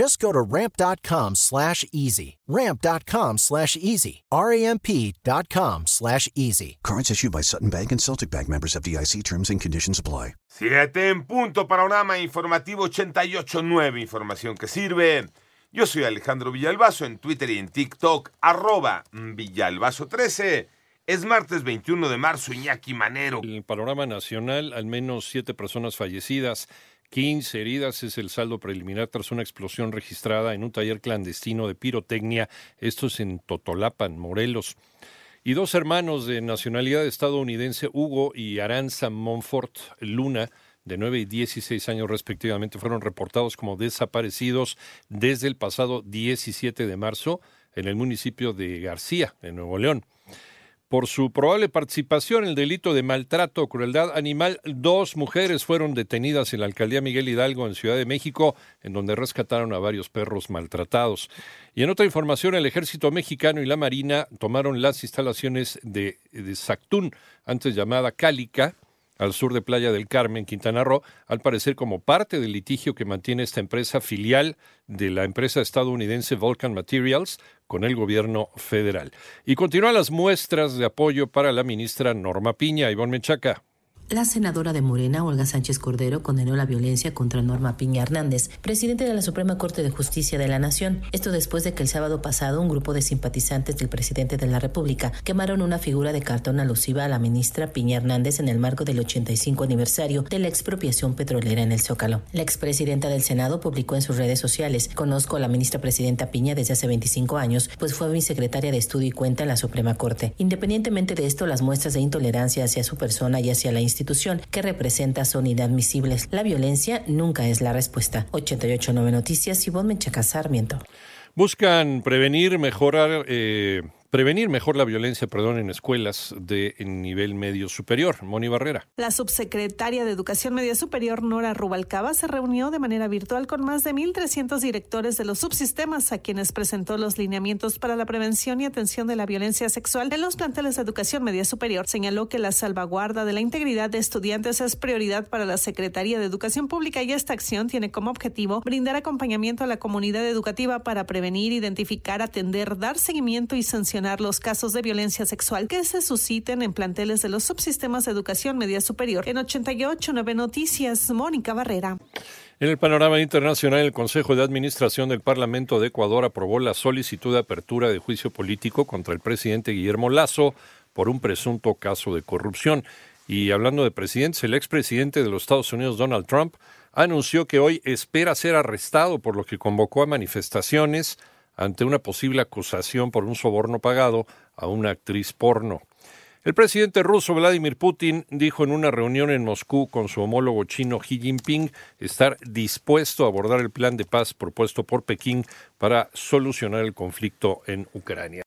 Just go to ramp.com slash easy. Ramp.com slash easy. R-A-M-P.com slash easy. Cards issued by Sutton Bank and Celtic Bank members of DIC terms and conditions apply. Siete en punto, panorama informativo 88.9, información que sirve. Yo soy Alejandro Villalbazo en Twitter y en TikTok, arroba Villalbazo13. Es martes 21 de marzo, Iñaki Manero. El panorama nacional, al menos siete personas fallecidas, 15 heridas es el saldo preliminar tras una explosión registrada en un taller clandestino de pirotecnia, esto es en Totolapan, Morelos. Y dos hermanos de nacionalidad estadounidense, Hugo y Aranza Monfort Luna, de 9 y 16 años respectivamente, fueron reportados como desaparecidos desde el pasado 17 de marzo en el municipio de García, en Nuevo León. Por su probable participación en el delito de maltrato o crueldad animal, dos mujeres fueron detenidas en la alcaldía Miguel Hidalgo en Ciudad de México, en donde rescataron a varios perros maltratados. Y en otra información, el ejército mexicano y la marina tomaron las instalaciones de, de Sactún, antes llamada Cálica, al sur de Playa del Carmen, Quintana Roo, al parecer como parte del litigio que mantiene esta empresa filial de la empresa estadounidense Vulcan Materials con el gobierno federal. Y continúan las muestras de apoyo para la ministra Norma Piña. Ivonne Menchaca. La senadora de Morena, Olga Sánchez Cordero, condenó la violencia contra Norma Piña Hernández, presidente de la Suprema Corte de Justicia de la Nación. Esto después de que el sábado pasado un grupo de simpatizantes del presidente de la República quemaron una figura de cartón alusiva a la ministra Piña Hernández en el marco del 85 aniversario de la expropiación petrolera en el Zócalo. La expresidenta del Senado publicó en sus redes sociales: Conozco a la ministra presidenta Piña desde hace 25 años, pues fue mi secretaria de estudio y cuenta en la Suprema Corte. Independientemente de esto, las muestras de intolerancia hacia su persona y hacia la institución institución que representa son inadmisibles. La violencia nunca es la respuesta. 889 Noticias, y Menchaca Sarmiento. Buscan prevenir, mejorar eh, prevenir mejor la violencia, perdón, en escuelas de nivel medio superior. Moni Barrera. La subsecretaria de Educación Media Superior, Nora Rubalcaba, se reunió de manera virtual con más de 1.300 directores de los subsistemas a quienes presentó los lineamientos para la prevención y atención de la violencia sexual en los planteles de educación media superior. Señaló que la salvaguarda de la integridad de estudiantes es prioridad para la Secretaría de Educación Pública y esta acción tiene como objetivo brindar acompañamiento a la comunidad educativa para prevenir, identificar, atender, dar seguimiento y los casos de violencia sexual que se susciten en planteles de los subsistemas de educación media superior. En 889 Noticias, Mónica Barrera. En el panorama internacional, el Consejo de Administración del Parlamento de Ecuador aprobó la solicitud de apertura de juicio político contra el presidente Guillermo Lazo por un presunto caso de corrupción. Y hablando de presidentes, el expresidente de los Estados Unidos, Donald Trump, anunció que hoy espera ser arrestado por lo que convocó a manifestaciones ante una posible acusación por un soborno pagado a una actriz porno. El presidente ruso Vladimir Putin dijo en una reunión en Moscú con su homólogo chino Xi Jinping estar dispuesto a abordar el plan de paz propuesto por Pekín para solucionar el conflicto en Ucrania.